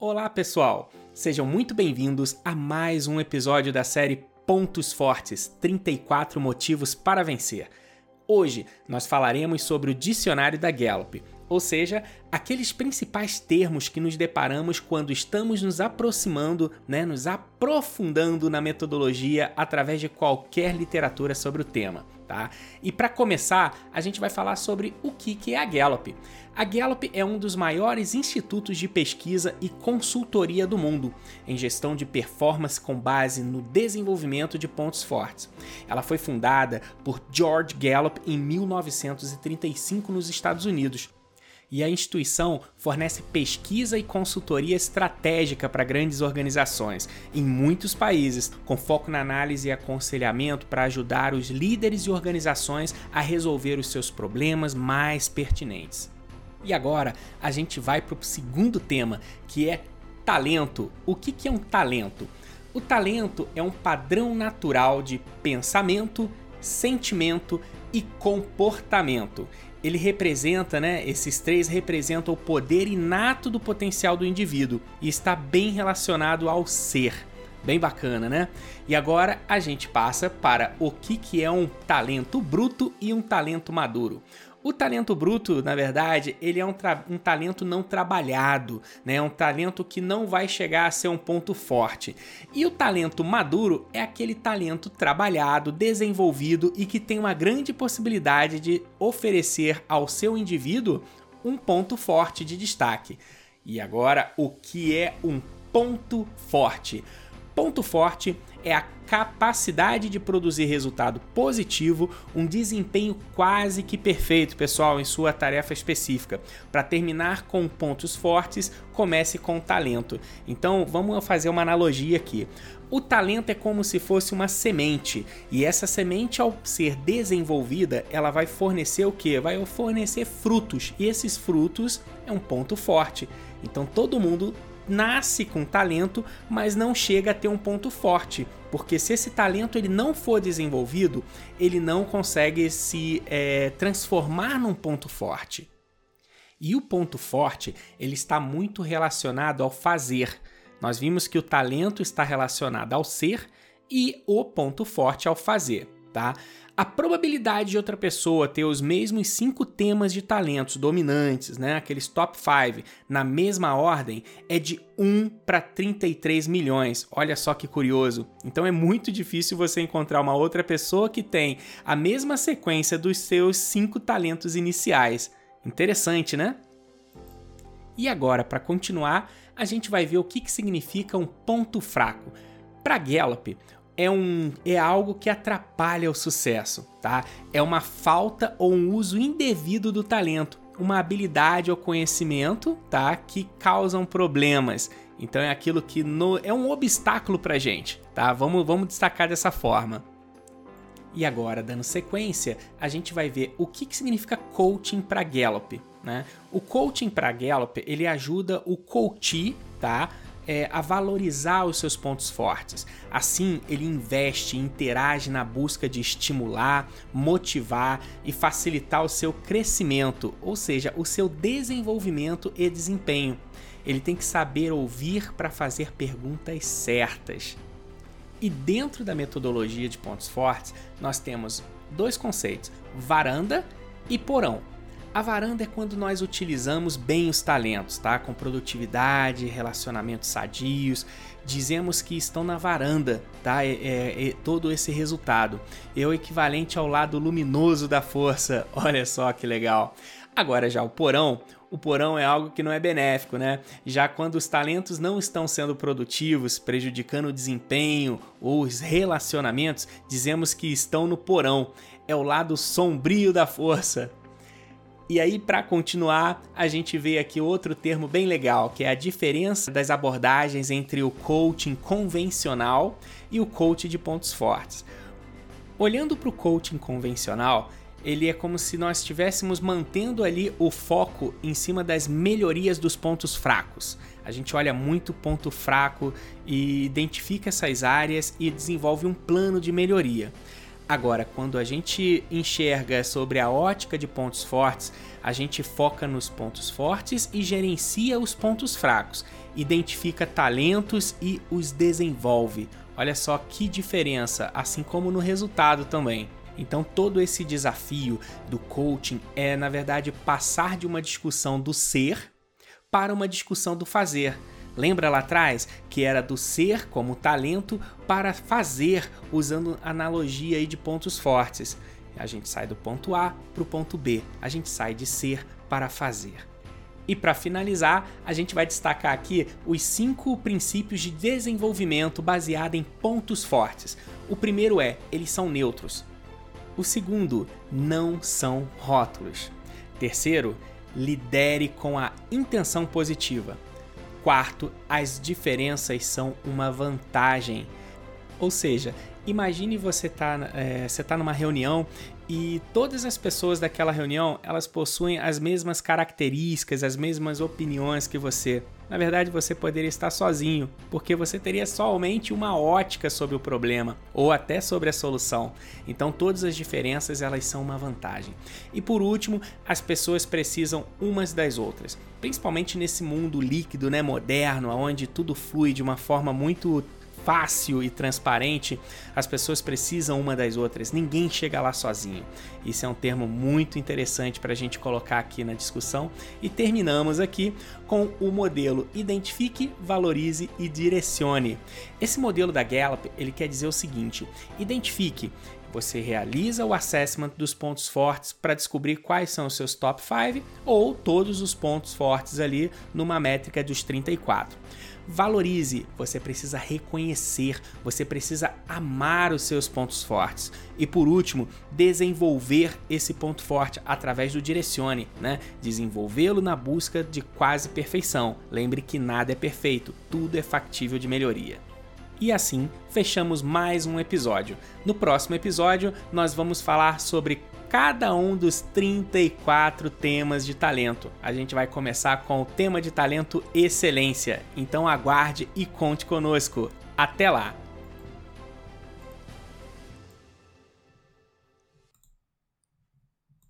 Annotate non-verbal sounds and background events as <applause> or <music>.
Olá, pessoal! Sejam muito bem-vindos a mais um episódio da série Pontos Fortes 34 Motivos para Vencer. Hoje nós falaremos sobre o dicionário da Gallup, ou seja, aqueles principais termos que nos deparamos quando estamos nos aproximando, né, nos aprofundando na metodologia através de qualquer literatura sobre o tema. Tá? E para começar, a gente vai falar sobre o que, que é a Gallup. A Gallup é um dos maiores institutos de pesquisa e consultoria do mundo em gestão de performance com base no desenvolvimento de pontos fortes. Ela foi fundada por George Gallup em 1935 nos Estados Unidos e a instituição fornece pesquisa e consultoria estratégica para grandes organizações em muitos países, com foco na análise e aconselhamento para ajudar os líderes e organizações a resolver os seus problemas mais pertinentes. E agora a gente vai para o segundo tema, que é talento. O que, é um talento? O talento é um padrão natural de pensamento, sentimento e comportamento ele representa, né? Esses três representam o poder inato do potencial do indivíduo e está bem relacionado ao ser. Bem bacana, né? E agora a gente passa para o que, que é um talento bruto e um talento maduro. O talento bruto, na verdade, ele é um, um talento não trabalhado, né? É um talento que não vai chegar a ser um ponto forte. E o talento maduro é aquele talento trabalhado, desenvolvido e que tem uma grande possibilidade de oferecer ao seu indivíduo um ponto forte de destaque. E agora, o que é um ponto forte? Ponto forte é a capacidade de produzir resultado positivo, um desempenho quase que perfeito, pessoal, em sua tarefa específica. Para terminar com pontos fortes, comece com talento. Então, vamos fazer uma analogia aqui. O talento é como se fosse uma semente, e essa semente ao ser desenvolvida, ela vai fornecer o que? Vai fornecer frutos, e esses frutos é um ponto forte. Então todo mundo nasce com talento, mas não chega a ter um ponto forte, porque se esse talento ele não for desenvolvido, ele não consegue se é, transformar num ponto forte. E o ponto forte ele está muito relacionado ao fazer. Nós vimos que o talento está relacionado ao ser e o ponto forte ao fazer, tá? A probabilidade de outra pessoa ter os mesmos cinco temas de talentos dominantes, né, aqueles top 5, na mesma ordem, é de 1 para 33 milhões. Olha só que curioso. Então é muito difícil você encontrar uma outra pessoa que tem a mesma sequência dos seus cinco talentos iniciais. Interessante, né? E agora, para continuar, a gente vai ver o que, que significa um ponto fraco. Para Gallup, é, um, é algo que atrapalha o sucesso, tá? É uma falta ou um uso indevido do talento, uma habilidade ou conhecimento, tá? Que causam problemas. Então é aquilo que no, é um obstáculo pra gente, tá? Vamos, vamos destacar dessa forma. E agora, dando sequência, a gente vai ver o que, que significa coaching para Gallup. Né? O coaching para Gallup ele ajuda o coach tá? É, a valorizar os seus pontos fortes. Assim, ele investe e interage na busca de estimular, motivar e facilitar o seu crescimento, ou seja, o seu desenvolvimento e desempenho. Ele tem que saber ouvir para fazer perguntas certas. E dentro da metodologia de pontos fortes, nós temos dois conceitos: varanda e porão. A varanda é quando nós utilizamos bem os talentos, tá? Com produtividade, relacionamentos sadios. Dizemos que estão na varanda, tá? É, é, é todo esse resultado. É o equivalente ao lado luminoso da força. <laughs> Olha só que legal. Agora já o porão, o porão é algo que não é benéfico, né? Já quando os talentos não estão sendo produtivos, prejudicando o desempenho ou os relacionamentos, dizemos que estão no porão. É o lado sombrio da força. E aí, para continuar, a gente vê aqui outro termo bem legal, que é a diferença das abordagens entre o coaching convencional e o coaching de pontos fortes. Olhando para o coaching convencional, ele é como se nós estivéssemos mantendo ali o foco em cima das melhorias dos pontos fracos. A gente olha muito ponto fraco e identifica essas áreas e desenvolve um plano de melhoria. Agora, quando a gente enxerga sobre a ótica de pontos fortes, a gente foca nos pontos fortes e gerencia os pontos fracos, identifica talentos e os desenvolve. Olha só que diferença, assim como no resultado também. Então, todo esse desafio do coaching é, na verdade, passar de uma discussão do ser para uma discussão do fazer. Lembra lá atrás que era do ser como talento para fazer, usando analogia aí de pontos fortes. A gente sai do ponto A para o ponto B, a gente sai de ser para fazer. E para finalizar, a gente vai destacar aqui os cinco princípios de desenvolvimento baseado em pontos fortes. O primeiro é: eles são neutros. O segundo, não são rótulos. Terceiro, lidere com a intenção positiva. Quarto, as diferenças são uma vantagem. Ou seja, imagine você tá, é, você tá numa reunião e todas as pessoas daquela reunião elas possuem as mesmas características, as mesmas opiniões que você. Na verdade, você poderia estar sozinho, porque você teria somente uma ótica sobre o problema ou até sobre a solução. Então, todas as diferenças elas são uma vantagem. E por último, as pessoas precisam umas das outras, principalmente nesse mundo líquido, né, moderno, onde tudo flui de uma forma muito fácil e transparente, as pessoas precisam uma das outras, ninguém chega lá sozinho. Isso é um termo muito interessante para a gente colocar aqui na discussão. E terminamos aqui com o modelo Identifique, Valorize e Direcione. Esse modelo da Gallup ele quer dizer o seguinte: identifique você realiza o assessment dos pontos fortes para descobrir quais são os seus top 5 ou todos os pontos fortes ali numa métrica dos 34. Valorize, você precisa reconhecer, você precisa amar os seus pontos fortes. E por último, desenvolver esse ponto forte através do direcione, né? Desenvolvê-lo na busca de quase perfeição. Lembre que nada é perfeito, tudo é factível de melhoria. E assim fechamos mais um episódio. No próximo episódio, nós vamos falar sobre cada um dos 34 temas de talento. A gente vai começar com o tema de talento excelência. Então aguarde e conte conosco. Até lá!